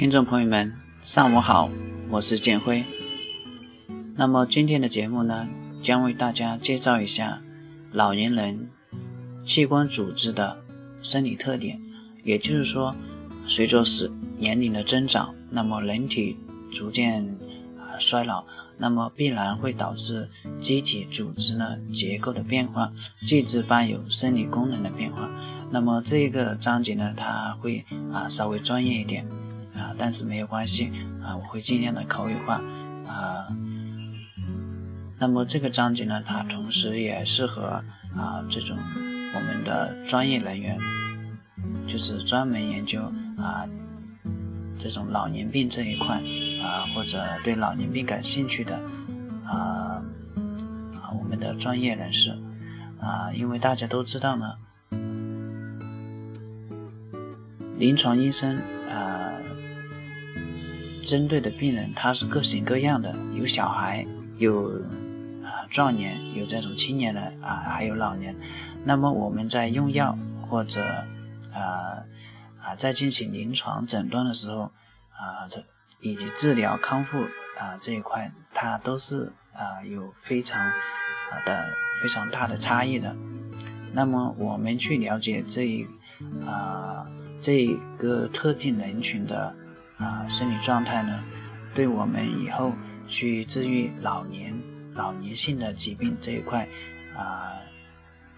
听众朋友们，上午好，我是建辉。那么今天的节目呢，将为大家介绍一下老年人器官组织的生理特点。也就是说，随着是年龄的增长，那么人体逐渐啊衰老，那么必然会导致机体组织呢结构的变化，继之伴有生理功能的变化。那么这个章节呢，它会啊稍微专业一点。但是没有关系啊，我会尽量的口语化啊。那么这个章节呢，它同时也适合啊这种我们的专业人员，就是专门研究啊这种老年病这一块啊，或者对老年病感兴趣的啊啊我们的专业人士啊，因为大家都知道呢，临床医生。针对的病人他是各型各样的，有小孩，有啊壮年，有这种青年人啊，还有老年。那么我们在用药或者啊啊在进行临床诊断的时候啊，这以及治疗康复啊这一块，它都是啊有非常啊的非常大的差异的。那么我们去了解这一啊这一个特定人群的。啊，生理状态呢，对我们以后去治愈老年、老年性的疾病这一块，啊，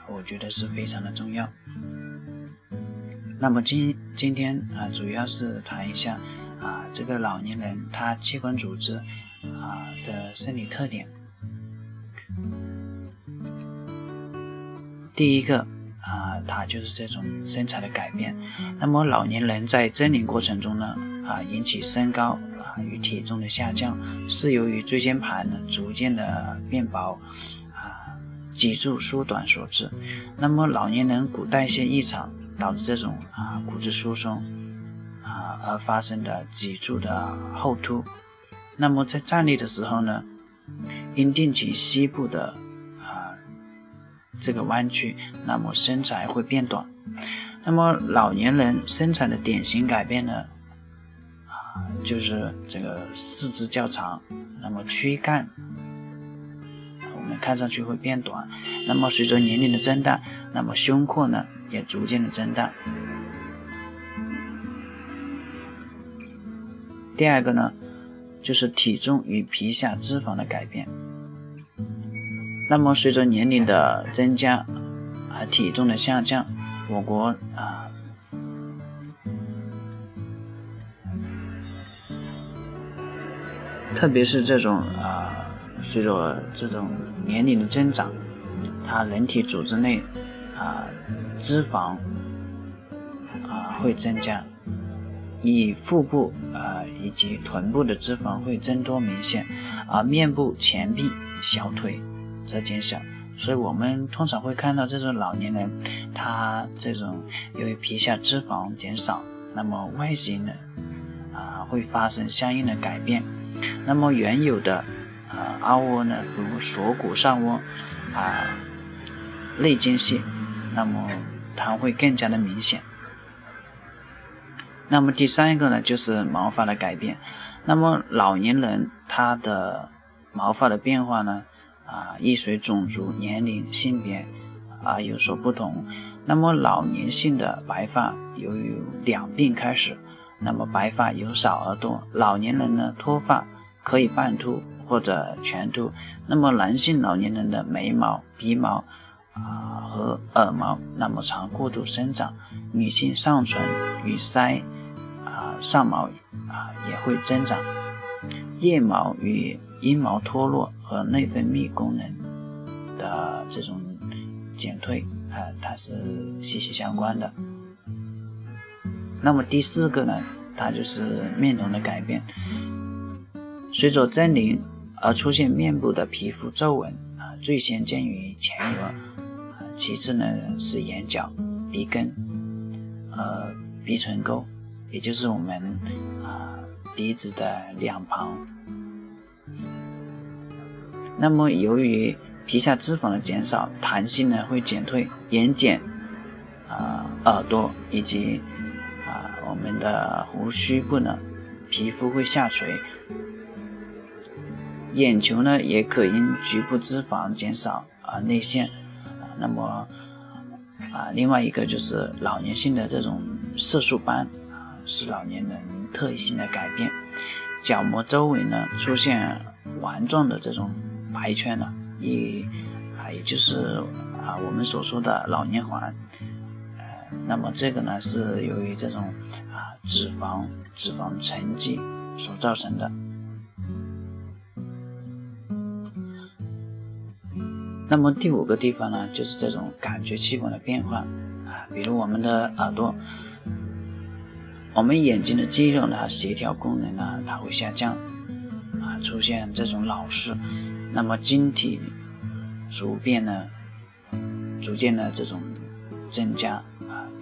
我觉得是非常的重要。那么今今天啊，主要是谈一下啊，这个老年人他器官组织啊的生理特点。第一个啊，它就是这种身材的改变。那么老年人在增龄过程中呢？啊，引起身高啊与体重的下降，是由于椎间盘呢逐渐的变薄，啊，脊柱缩短所致。那么老年人骨代谢异常导致这种啊骨质疏松，啊而发生的脊柱的后凸。那么在站立的时候呢，因定期膝部的啊这个弯曲，那么身材会变短。那么老年人身材的典型改变呢？就是这个四肢较长，那么躯干我们看上去会变短。那么随着年龄的增大，那么胸廓呢也逐渐的增大。第二个呢，就是体重与皮下脂肪的改变。那么随着年龄的增加，啊体重的下降，我国啊。特别是这种啊，随着这种年龄的增长，它人体组织内啊脂肪啊会增加，以腹部啊以及臀部的脂肪会增多明显，而面部、前臂、小腿则减小。所以我们通常会看到这种老年人，他这种由于皮下脂肪减少，那么外形呢啊会发生相应的改变。那么原有的啊凹窝呢，比如锁骨上窝啊内间隙，那么它会更加的明显。那么第三个呢，就是毛发的改变。那么老年人他的毛发的变化呢，啊亦随种族、年龄、性别啊有所不同。那么老年性的白发由于两鬓开始。那么白发由少而多，老年人呢脱发可以半秃或者全秃。那么男性老年人的眉毛、鼻毛啊和耳毛，那么常过度生长，女性上唇与腮啊上毛啊也会增长，腋毛与阴毛脱落和内分泌功能的这种减退啊，它是息息相关的。那么第四个呢，它就是面容的改变，随着增龄而出现面部的皮肤皱纹啊，最先见于前额，其次呢是眼角、鼻根、呃鼻唇沟，也就是我们啊鼻子的两旁。那么由于皮下脂肪的减少，弹性呢会减退，眼睑、啊耳朵以及我们的胡须部呢皮肤会下垂。眼球呢也可因局部脂肪减少而内陷，那么啊，另外一个就是老年性的这种色素斑啊，是老年人特异性的改变，角膜周围呢出现丸状的这种白圈了，也啊也就是啊我们所说的老年环，那么这个呢是由于这种啊脂肪脂肪沉积所造成的。那么第五个地方呢，就是这种感觉器官的变化。啊，比如我们的耳朵，我们眼睛的肌肉呢协调功能呢它会下降。啊，出现这种老视，那么晶体逐变呢逐渐的这种增加，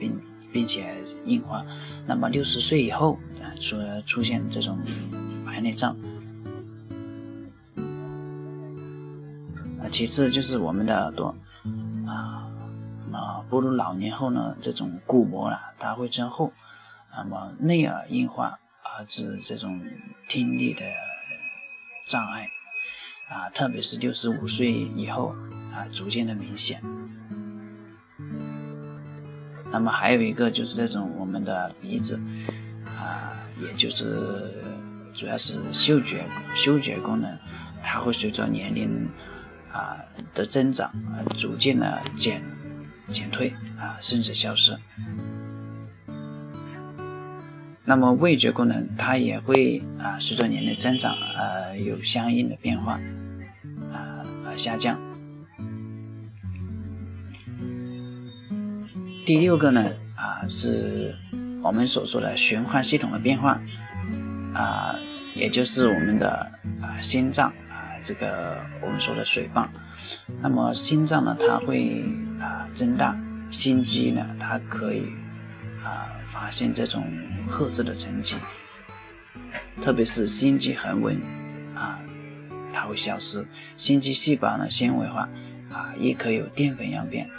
并并且硬化，那么六十岁以后啊出出现这种白内障。啊其次就是我们的耳朵，啊，那么步入老年后呢，这种鼓膜啊，它会增厚，那么内耳硬化，而致这种听力的障碍，啊，特别是六十五岁以后啊，逐渐的明显。那么还有一个就是这种我们的鼻子，啊，也就是主要是嗅觉嗅觉功能，它会随着年龄。啊的增长啊，逐渐的减减退啊，甚至消失。那么味觉功能它也会啊，随着年龄增长呃，有相应的变化啊而下降。第六个呢啊，是我们所说的循环系统的变化啊，也就是我们的啊心脏啊。这个我们说的水泵，那么心脏呢，它会啊增大，心肌呢，它可以啊发现这种褐色的沉积，特别是心肌恒温啊，它会消失，心肌细胞呢纤维化啊，也可以有淀粉样变，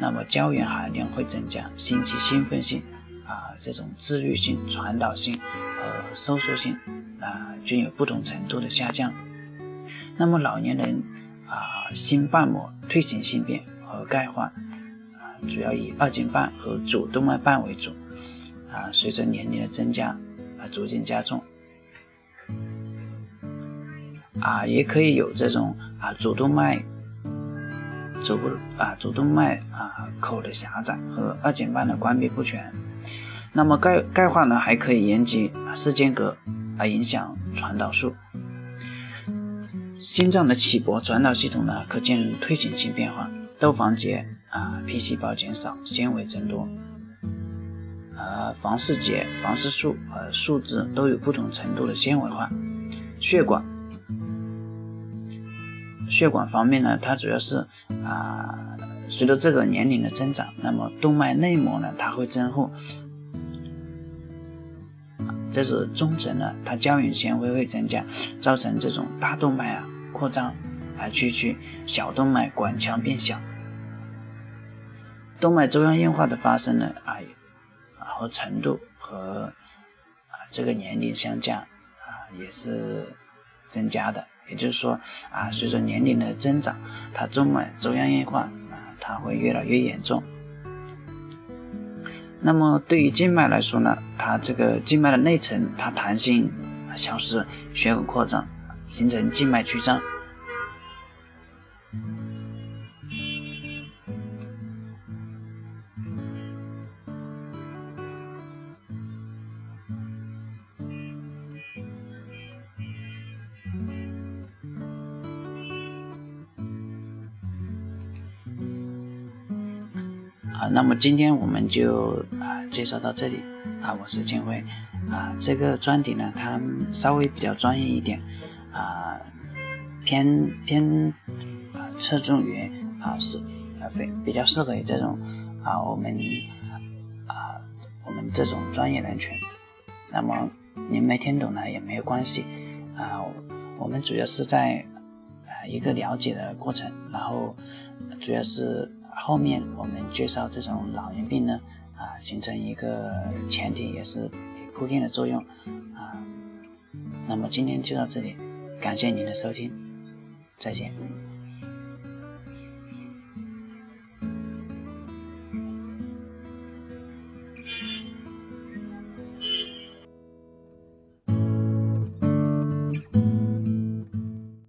那么胶原含量会增加，心肌兴奋性啊，这种自律性、传导性和收缩性啊，均有不同程度的下降。那么老年人啊，心瓣膜退行性变和钙化啊，主要以二尖瓣和主动脉瓣为主啊，随着年龄的增加啊，逐渐加重啊，也可以有这种啊主动脉主啊主动脉啊口的狭窄和二尖瓣的关闭不全。那么钙钙化呢，还可以延及室间隔而影响传导数。心脏的起搏传导系统呢，可见退行性变化。窦房结啊，皮细胞减少，纤维增多。而房室结、房室束和树枝都有不同程度的纤维化。血管，血管方面呢，它主要是啊，随着这个年龄的增长，那么动脉内膜呢，它会增厚。这是中层呢，它胶原纤维会增加，造成这种大动脉啊。扩张而区区小动脉管腔变小，动脉粥样硬化的发生呢啊，和程度和啊这个年龄相加啊也是增加的，也就是说啊随着年龄的增长，它动脉粥样硬化啊它会越来越严重。那么对于静脉来说呢，它这个静脉的内层它弹性消失，血管扩张。形成静脉曲张，啊，那么今天我们就啊介绍到这里。啊，我是建辉。啊，这个专题呢，它稍微比较专业一点。啊，偏偏啊侧重于啊是啊非比较适合于这种啊我们啊我们这种专业人群，那么您没听懂呢也没有关系。啊，我们主要是在啊一个了解的过程，然后主要是。后面我们介绍这种老年病呢，啊，形成一个前提，也是铺垫的作用，啊，那么今天就到这里，感谢您的收听，再见。